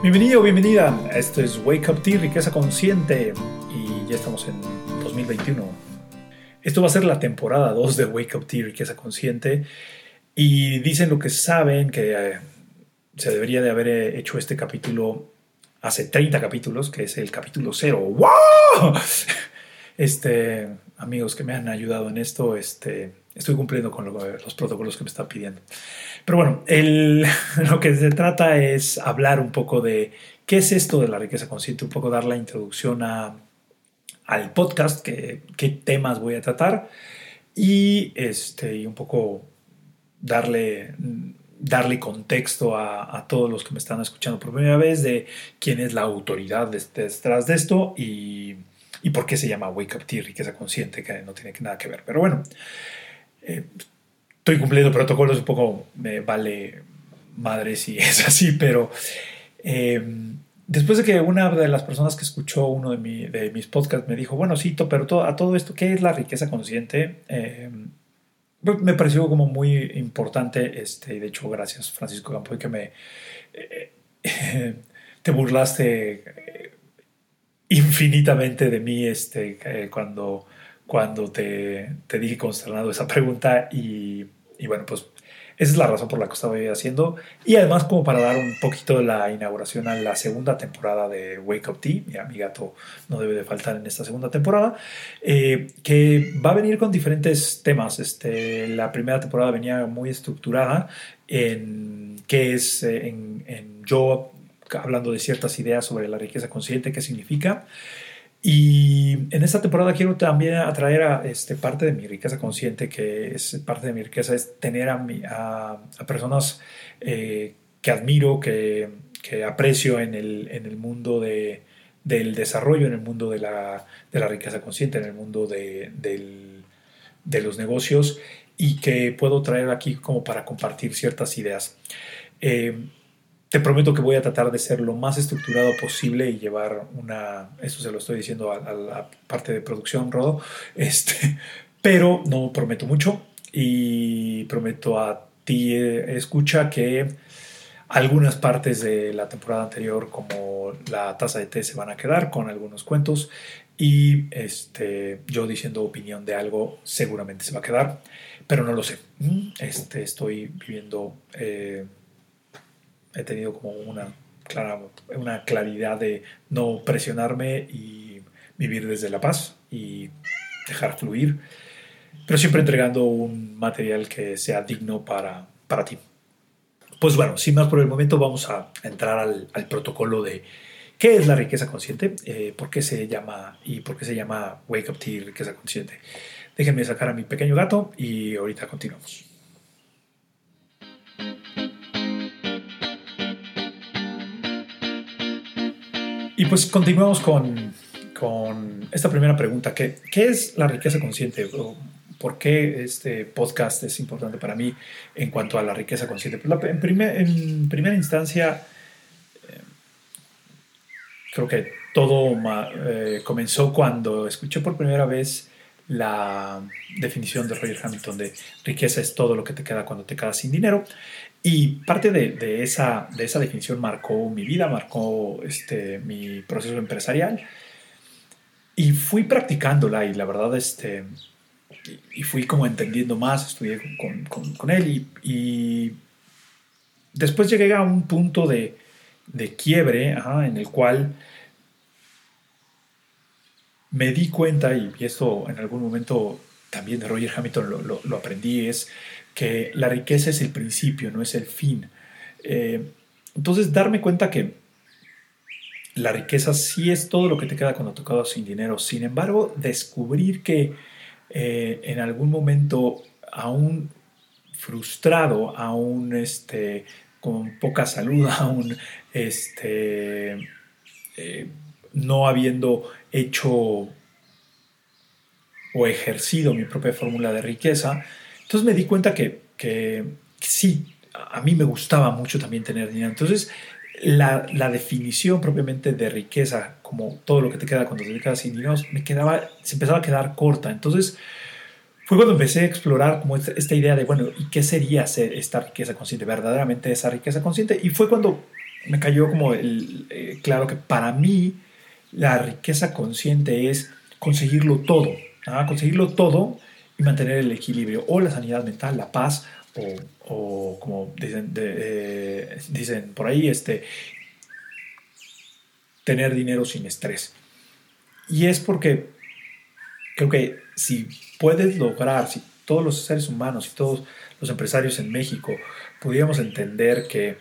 Bienvenido, bienvenida. Esto es Wake Up Tea, riqueza consciente. Y ya estamos en 2021. Esto va a ser la temporada 2 de Wake Up Tea, riqueza consciente. Y dicen lo que saben, que eh, se debería de haber eh, hecho este capítulo hace 30 capítulos, que es el capítulo 0. ¡Wow! Este, amigos que me han ayudado en esto, este, estoy cumpliendo con los protocolos que me están pidiendo. Pero bueno, lo que se trata es hablar un poco de qué es esto de la riqueza consciente, un poco dar la introducción al podcast, qué, temas voy a tratar y, este, y un poco darle, darle contexto a, a, todos los que me están escuchando por primera vez de quién es la autoridad detrás de esto y, y, por qué se llama Wake Up Tea, riqueza consciente, que no tiene nada que ver. Pero bueno, eh, estoy cumpliendo protocolos, un poco me vale madre si es así, pero eh, después de que una de las personas que escuchó uno de, mis podcasts me dijo, bueno, sí, pero todo, a todo esto, ¿qué es la riqueza consciente? Eh, me pareció como muy importante, este, de hecho, gracias Francisco Campoy que me eh, te burlaste infinitamente de mí este, cuando cuando te, te dije consternado esa pregunta y, y, bueno, pues esa es la razón por la que estaba haciendo y además como para dar un poquito de la inauguración a la segunda temporada de Wake Up Tea, mi gato no debe de faltar en esta segunda temporada, eh, que va a venir con diferentes temas. Este, la primera temporada venía muy estructurada en qué es, eh, en, en yo hablando de ciertas ideas sobre la riqueza consciente, qué significa. Y en esta temporada quiero también atraer a este, parte de mi riqueza consciente, que es parte de mi riqueza, es tener a, a, personas eh, que admiro, que, que, aprecio en el, en el mundo de, del desarrollo, en el mundo de la, de la riqueza consciente, en el mundo de, del, de los negocios y que puedo traer aquí como para compartir ciertas ideas. Eh, te prometo que voy a tratar de ser lo más estructurado posible y llevar una, eso se lo estoy diciendo a, la parte de producción, Rodo, este, pero no prometo mucho y prometo a ti, eh, escucha, que algunas partes de la temporada anterior, como la taza de té, se van a quedar con algunos cuentos y este, yo diciendo opinión de algo seguramente se va a quedar, pero no lo sé. Este, estoy viviendo... Eh, he tenido como una, clara, una claridad de no presionarme y vivir desde la paz y dejar fluir, pero siempre entregando un material que sea digno para, para ti. Pues bueno, sin más por el momento vamos a entrar al, al protocolo de qué es la riqueza consciente, eh, por qué se llama y por qué se llama Wake Up Tea riqueza consciente. Déjenme sacar a mi pequeño gato y ahorita continuamos. Y pues continuamos con, con esta primera pregunta. ¿Qué, ¿Qué, es la riqueza consciente? ¿Por qué este podcast es importante para mí en cuanto a la riqueza consciente? Pues en, primer, en, primera instancia, eh, creo que todo eh, comenzó cuando escuché por primera vez la definición de Roger Hamilton de riqueza es todo lo que te queda cuando te quedas sin dinero. Y parte de, esa, de esa definición marcó mi vida, marcó este, mi proceso empresarial. Y fui practicándola y la verdad, este, y fui como entendiendo más, estudié con, con, él y, después llegué a un punto de, de quiebre en el cual me di cuenta, y, esto en algún momento también de Roger Hamilton lo, aprendí, es que la riqueza es el principio, no es el fin. Eh, entonces, darme cuenta que la riqueza sí es todo lo que te queda cuando te quedas sin dinero. Sin embargo, descubrir que eh, en algún momento, aún frustrado, aún este, con poca salud, aún este, eh, no habiendo hecho o ejercido mi propia fórmula de riqueza, entonces me di cuenta que, que, sí, a mí me gustaba mucho también tener dinero. Entonces la, la, definición propiamente de riqueza, como todo lo que te queda cuando te quedas sin dinero, me quedaba, se empezaba a quedar corta. Entonces fue cuando empecé a explorar como esta, idea de, bueno, ¿y qué sería esta riqueza consciente? Verdaderamente esa riqueza consciente. Y fue cuando me cayó como el, eh, claro que para mí la riqueza consciente es conseguirlo todo, ¿ah? conseguirlo todo y mantener el equilibrio o la sanidad mental, la paz o, como dicen, eh, dicen por ahí, este, tener dinero sin estrés. Y es porque creo que si puedes lograr, si todos los seres humanos y todos los empresarios en México pudiéramos entender que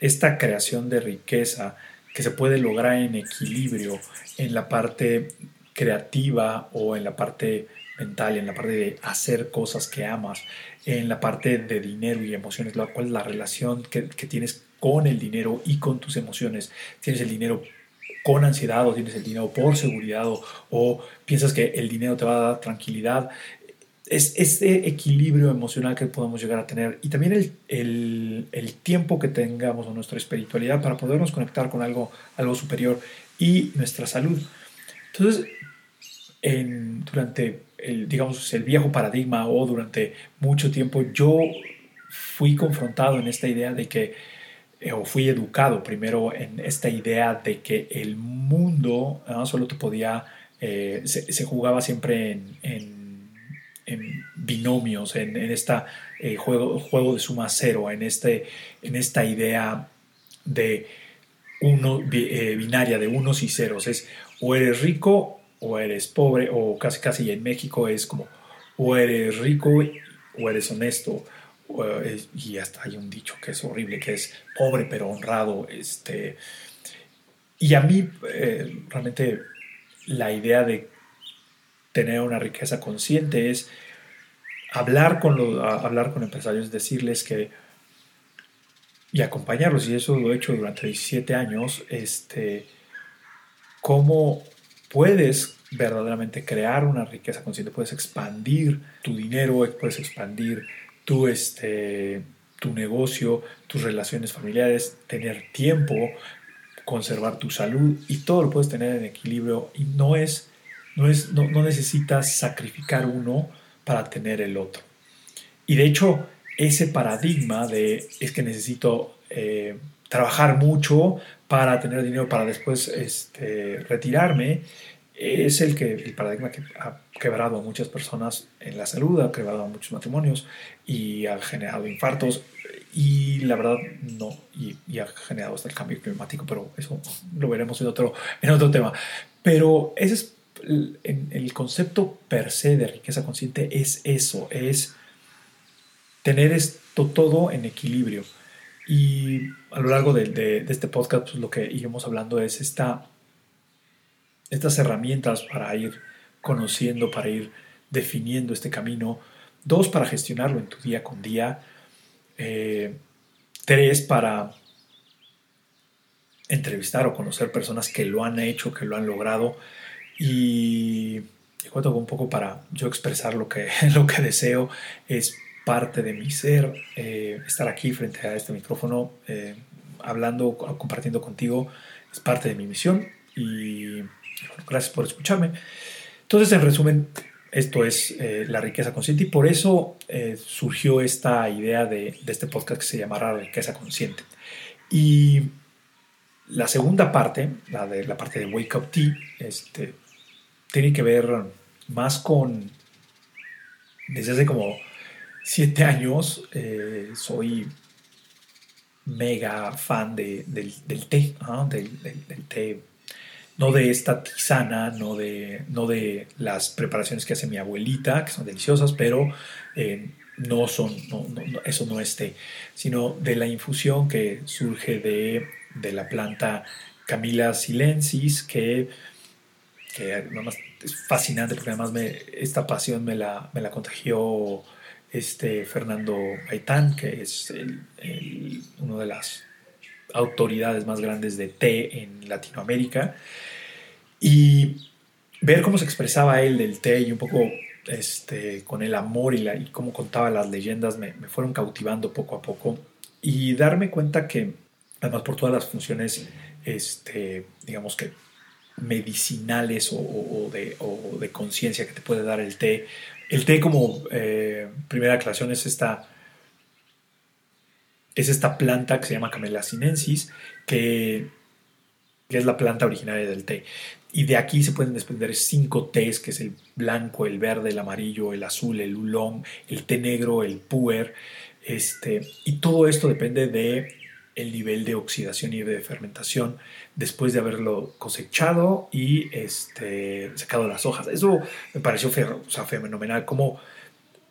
esta creación de riqueza que se puede lograr en equilibrio en la parte creativa o en la parte mental, en la parte de hacer cosas que amas, en la parte de dinero y emociones, la cual es la relación que, que tienes con el dinero y con tus emociones. Tienes el dinero con ansiedad o tienes el dinero por seguridad o, piensas que el dinero te va a dar tranquilidad. Es este equilibrio emocional que podemos llegar a tener y también el, el, tiempo que tengamos en nuestra espiritualidad para podernos conectar con algo, algo superior y nuestra salud. Entonces, en, durante el, digamos, el viejo paradigma o durante mucho tiempo yo fui confrontado en esta idea de que, eh, o fui educado primero en esta idea de que el mundo solo te podía, eh, se, jugaba siempre en, en binomios, en, en esta eh, juego, juego de suma cero, en, este, en esta idea de uno, binaria, de unos y ceros. Es o eres rico o eres pobre, o casi casi en México es como o eres rico o eres honesto. y hasta hay un dicho que es horrible, que es pobre pero honrado. Este, y a mí eh, realmente la idea de tener una riqueza consciente es hablar con, los, hablar con empresarios, decirles que y acompañarlos, y eso lo he hecho durante 17 años, este, cómo puedes verdaderamente crear una riqueza consciente, puedes expandir tu dinero, puedes expandir tu, este, tu negocio, tus relaciones familiares, tener tiempo, conservar tu salud y todo lo puedes tener en equilibrio. Y no es, no, es, no, necesitas sacrificar uno para tener el otro. Y de hecho, ese paradigma de es que necesito eh, trabajar mucho para tener dinero para después este, retirarme, es el, que, el paradigma que ha quebrado a muchas personas en la salud, ha quebrado a muchos matrimonios y ha generado infartos y la verdad no, y, ha generado hasta el cambio climático, pero eso lo veremos en otro, en otro tema. Pero ese es el, concepto per se de riqueza consciente, es eso, es tener esto todo en equilibrio. Y a lo largo de, de, este podcast, pues lo que iremos hablando es esta, estas herramientas para ir conociendo, para ir definiendo este camino. Dos, para gestionarlo en tu día con día. Eh, tres, para entrevistar o conocer personas que lo han hecho, que lo han logrado. Y, y un poco para yo expresar lo que, lo que deseo. Es parte de mi ser, eh, estar aquí frente a este micrófono, eh, hablando, compartiendo contigo, es parte de mi misión y gracias por escucharme. Entonces, en resumen, esto es eh, la riqueza consciente y por eso surgió esta idea de, de, este podcast que se llamará riqueza consciente. Y la segunda parte, la de la parte de Wake Up Tea, este, tiene que ver más con, desde hace como siete años eh, soy mega fan de, del, té, del, té, no de esta tisana, no de, no de las preparaciones que hace mi abuelita, que son deliciosas, pero eh, no son, eso no es té, sino de la infusión que surge de, la planta Camila silensis, que, que es fascinante porque además me, esta pasión me la, me la contagió este Fernando Gaitán, que es el, uno de las autoridades más grandes de té en Latinoamérica, y ver cómo se expresaba él del té y un poco este, con el amor y, la, y cómo contaba las leyendas me, fueron cautivando poco a poco. Y darme cuenta que además por todas las funciones este, digamos que medicinales o, de, conciencia que te puede dar el té el té como eh, primera aclaración es esta, es esta planta que se llama Camellia sinensis, que, es la planta originaria del té. Y de aquí se pueden desprender cinco tés, que es el blanco, el verde, el amarillo, el azul, el oolong, el té negro, el puer. Este, y todo esto depende de el nivel de oxidación y de fermentación después de haberlo cosechado y este, secado las hojas. Eso me pareció fenomenal, como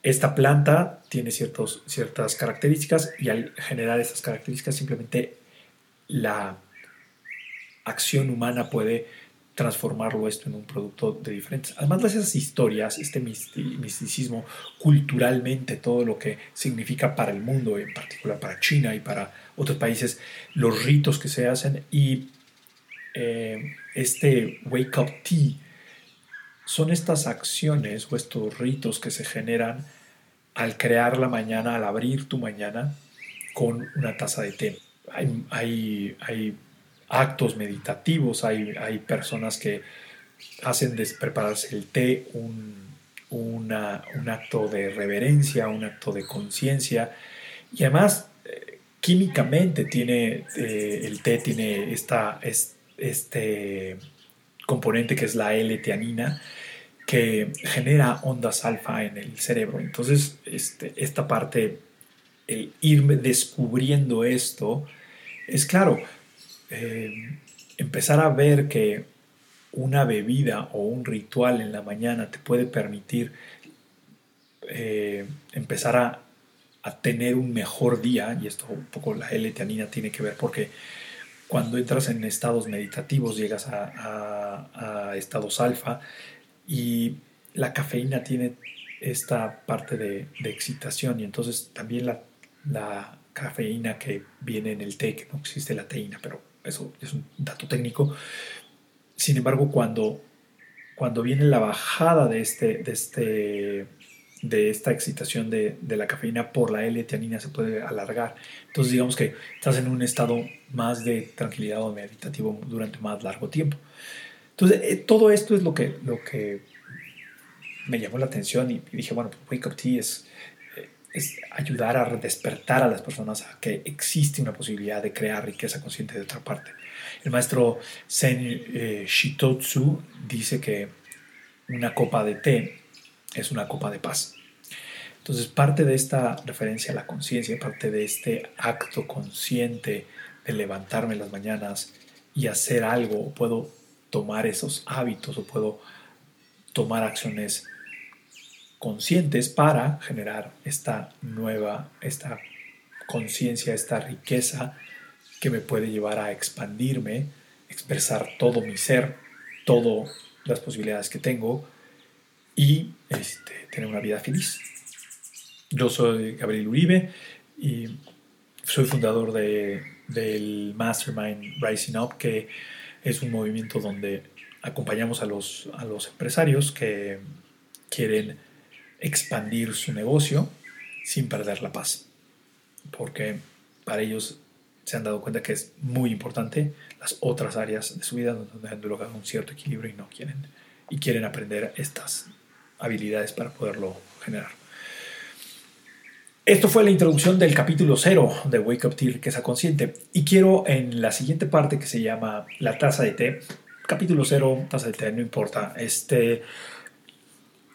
esta planta tiene ciertos, ciertas características y al generar esas características simplemente la acción humana puede transformarlo esto en un producto de diferentes. Además de esas historias, este misticismo, culturalmente todo lo que significa para el mundo, en particular para China y para otros países, los ritos que se hacen y eh, este wake up tea son estas acciones o estos ritos que se generan al crear la mañana, al abrir tu mañana con una taza de té. Hay, hay, actos meditativos, hay, hay, personas que hacen de prepararse el té un, un acto de reverencia, un acto de conciencia y además eh, químicamente tiene eh, el té tiene esta, este componente que es la L-teanina que genera ondas alfa en el cerebro. Entonces, este, esta parte, el irme descubriendo esto, es claro, eh, empezar a ver que una bebida o un ritual en la mañana te puede permitir eh, empezar a, tener un mejor día, y esto un poco la L-teanina tiene que ver porque cuando entras en estados meditativos llegas a, estados alfa y la cafeína tiene esta parte de, excitación y entonces también la, cafeína que viene en el té, no existe la teína, pero eso es un dato técnico. Sin embargo, cuando, cuando viene la bajada de, este, de, este, de esta excitación de, de la cafeína por la L-teanina se puede alargar. Entonces digamos que estás en un estado más de tranquilidad o meditativo durante más largo tiempo. Entonces, eh, todo esto es lo que, lo que me llamó la atención y, dije, bueno, Wake Up Tea es, eh, es ayudar a despertar a las personas a que existe una posibilidad de crear riqueza consciente de otra parte. El maestro Zen eh, Shitotsu dice que una copa de té es una copa de paz. Entonces, parte de esta referencia a la conciencia, parte de este acto consciente de levantarme en las mañanas y hacer algo, puedo tomar esos hábitos o puedo tomar acciones conscientes para generar esta nueva, esta conciencia, esta riqueza que me puede llevar a expandirme, expresar todo mi ser, todas las posibilidades que tengo y este, tener una vida feliz. Yo soy Gabriel Uribe y soy fundador de, del Mastermind Rising Up, que es un movimiento donde acompañamos a los, a los empresarios que quieren expandir su negocio sin perder la paz. Porque para ellos se han dado cuenta que es muy importante las otras áreas de su vida donde han logrado un cierto equilibrio y no quieren y quieren aprender estas habilidades para poderlo generar. Esto fue la introducción del capítulo 0 de Wake Up Tea Riqueza Consciente. Y quiero en la siguiente parte que se llama La taza de té, capítulo 0, taza de té, no importa. Este,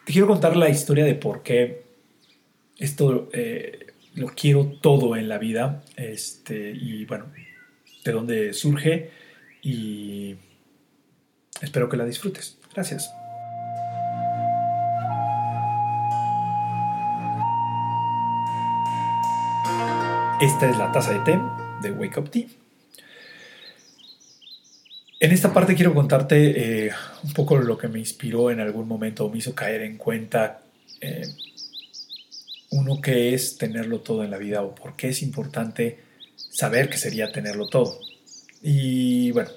te quiero contar la historia de por qué esto eh, lo quiero todo en la vida. Este, y bueno, de dónde surge. Y espero que la disfrutes. Gracias. Esta es la taza de té de Wake Up Tea. En esta parte quiero contarte eh, un poco lo que me inspiró en algún momento o me hizo caer en cuenta eh, uno que es tenerlo todo en la vida o por qué es importante saber que sería tenerlo todo. Y bueno,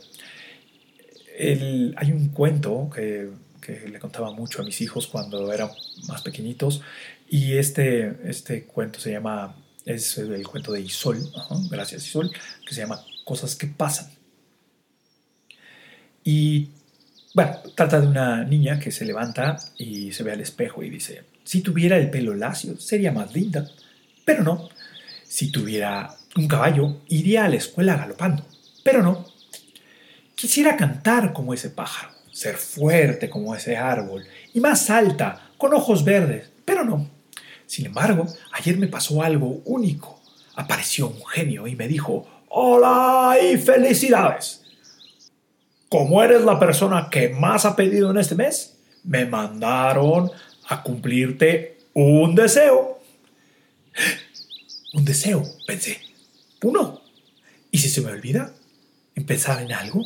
hay un cuento que, que, le contaba mucho a mis hijos cuando eran más pequeñitos y este, este cuento se llama es el cuento de Isol, gracias Isol, que se llama Cosas que pasan. Y bueno, trata de una niña que se levanta y se ve al espejo y dice, si tuviera el pelo lacio sería más linda, pero no. Si tuviera un caballo iría a la escuela galopando, pero no. Quisiera cantar como ese pájaro, ser fuerte como ese árbol y más alta, con ojos verdes, pero no. Sin embargo, ayer me pasó algo único. Apareció un genio y me dijo, hola y felicidades. Como eres la persona que más ha pedido en este mes, me mandaron a cumplirte un deseo. Un deseo, pensé. Uno. ¿Y si se me olvida? ¿Empezar en algo?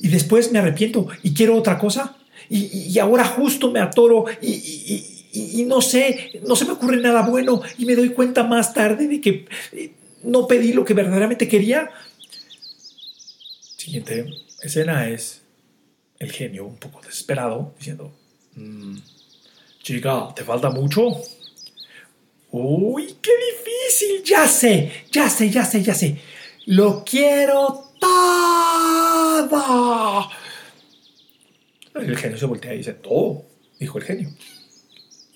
Y después me arrepiento y quiero otra cosa. Y, ahora justo me atoro y, no sé, no se me ocurre nada bueno y me doy cuenta más tarde de que eh, no pedí lo que verdaderamente quería. Siguiente escena es el genio un poco desesperado diciendo, mm, chica, ¿te falta mucho? Uy, qué difícil, ya sé, ya sé, ya sé, ya sé. Lo quiero todo. El genio se voltea y dice, todo, dijo el genio.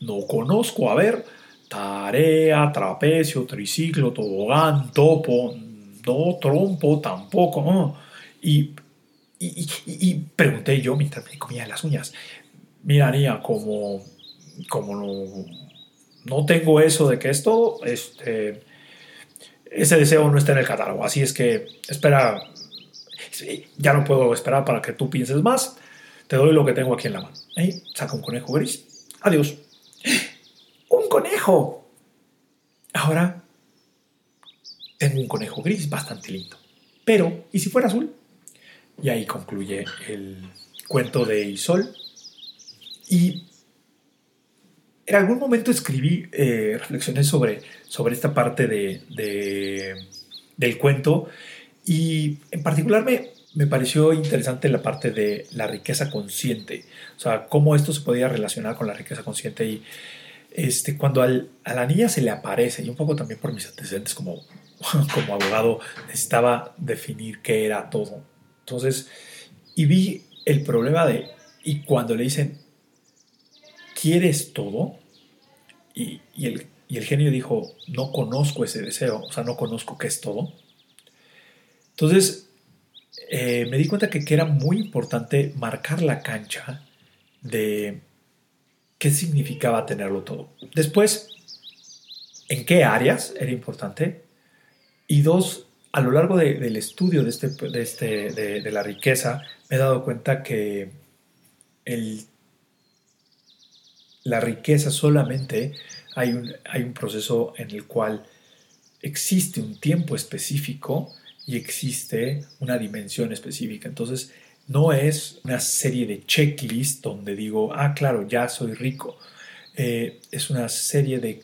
No conozco, a ver, tarea, trapecio, triciclo, tobogán, topo, no, trompo, tampoco. Y, y, pregunté yo mientras me comía las uñas, mira, Nia, como, como no, no tengo eso de que esto, este, ese deseo no está en el catálogo. Así es que espera, ya no puedo esperar para que tú pienses más. Te doy lo que tengo aquí en la mano. Saca un conejo gris. Adiós. Ahora tengo un conejo gris bastante lindo. Pero, ¿y si fuera azul? Y ahí concluye el cuento de Isol. Y en algún momento escribí eh, reflexiones sobre, sobre esta parte de, del cuento y en particular me, me pareció interesante la parte de la riqueza consciente, o sea, cómo esto se podía relacionar con la riqueza consciente y este, cuando al, a la niña se le aparece, y un poco también por mis antecedentes como, como abogado, necesitaba definir qué era todo. Entonces, y vi el problema de, y cuando le dicen, ¿quieres todo? Y, el, genio dijo, no conozco ese deseo, o sea, no conozco qué es todo. Entonces, eh, me di cuenta que, que, era muy importante marcar la cancha de qué significaba tenerlo todo. Después, en qué áreas era importante. Y dos, a lo largo del estudio de, este, este, de la riqueza, me he dado cuenta que la riqueza solamente hay un, hay un proceso en el cual existe un tiempo específico y existe una dimensión específica. Entonces, no es una serie de checklists donde digo, ah, claro, ya soy rico. Eh, es una serie de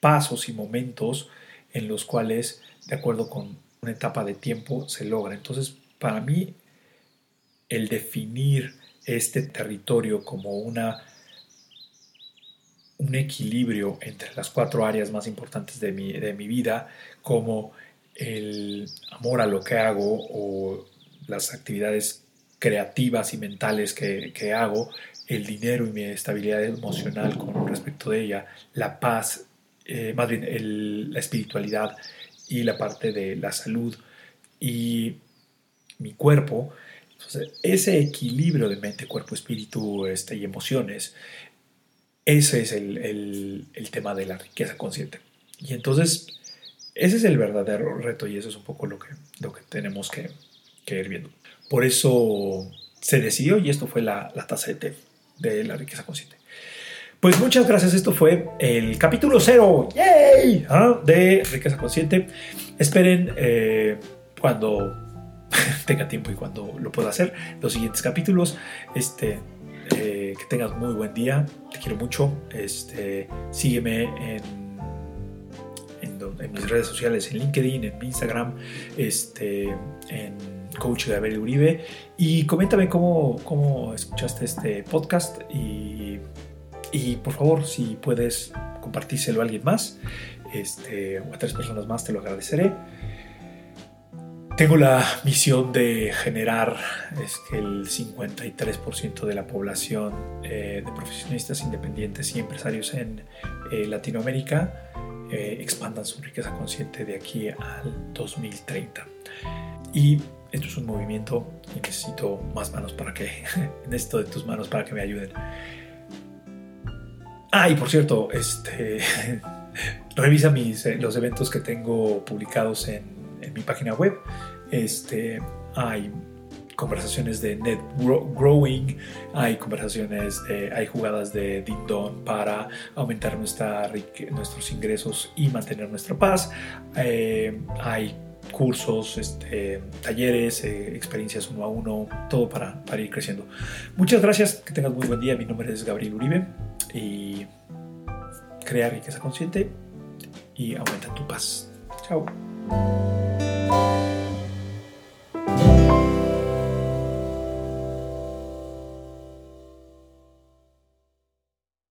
pasos y momentos en los cuales, de acuerdo con una etapa de tiempo, se logra. Entonces, para mí, el definir este territorio como una un equilibrio entre las cuatro áreas más importantes de mi, de mi vida, como el amor a lo que hago o las actividades creativas y mentales que, que hago, el dinero y mi estabilidad emocional con respecto de ella, la paz, eh, más bien el, la espiritualidad y la parte de la salud y mi cuerpo. Ese equilibrio de mente, cuerpo, espíritu este, y emociones ese es el, tema de la riqueza consciente. Y entonces, ese es el verdadero reto y eso es un poco lo que, lo que tenemos que, ir viendo. Por eso se decidió y esto fue la, la tasa de té de la riqueza consciente. Pues muchas gracias, esto fue el capítulo cero ¡Yay! ¿Ah? de riqueza consciente. Esperen eh, cuando tenga tiempo y cuando lo pueda hacer los siguientes capítulos. Este, eh, que tengas muy buen día. Te quiero mucho. Este, sígueme en, en, mis redes sociales, en LinkedIn, en Instagram, este, en Coach Gabriel Uribe. Y coméntame cómo, cómo escuchaste este podcast. Y, y, por favor, si puedes compartírselo a alguien más este, o a tres personas más, te lo agradeceré. Tengo la misión de generar es que el 53% de la población eh, de profesionistas independientes y empresarios en eh, Latinoamérica eh, expandan su riqueza consciente de aquí al 2030. Y esto es un movimiento y necesito más manos para que, necesito de tus manos para que me ayuden. Ah, y por cierto, este, revisa mis, eh, los eventos que tengo publicados en, mi página web. Este, hay conversaciones de net growing, hay conversaciones, hay jugadas de ding dong para aumentar nuestra, nuestros ingresos y mantener nuestra paz, eh, hay cursos, este, talleres, eh, experiencias uno a uno, todo para, ir creciendo. Muchas gracias, que tengas muy buen día. Mi nombre es Gabriel Uribe y crea riqueza consciente y aumenta tu paz. Chao.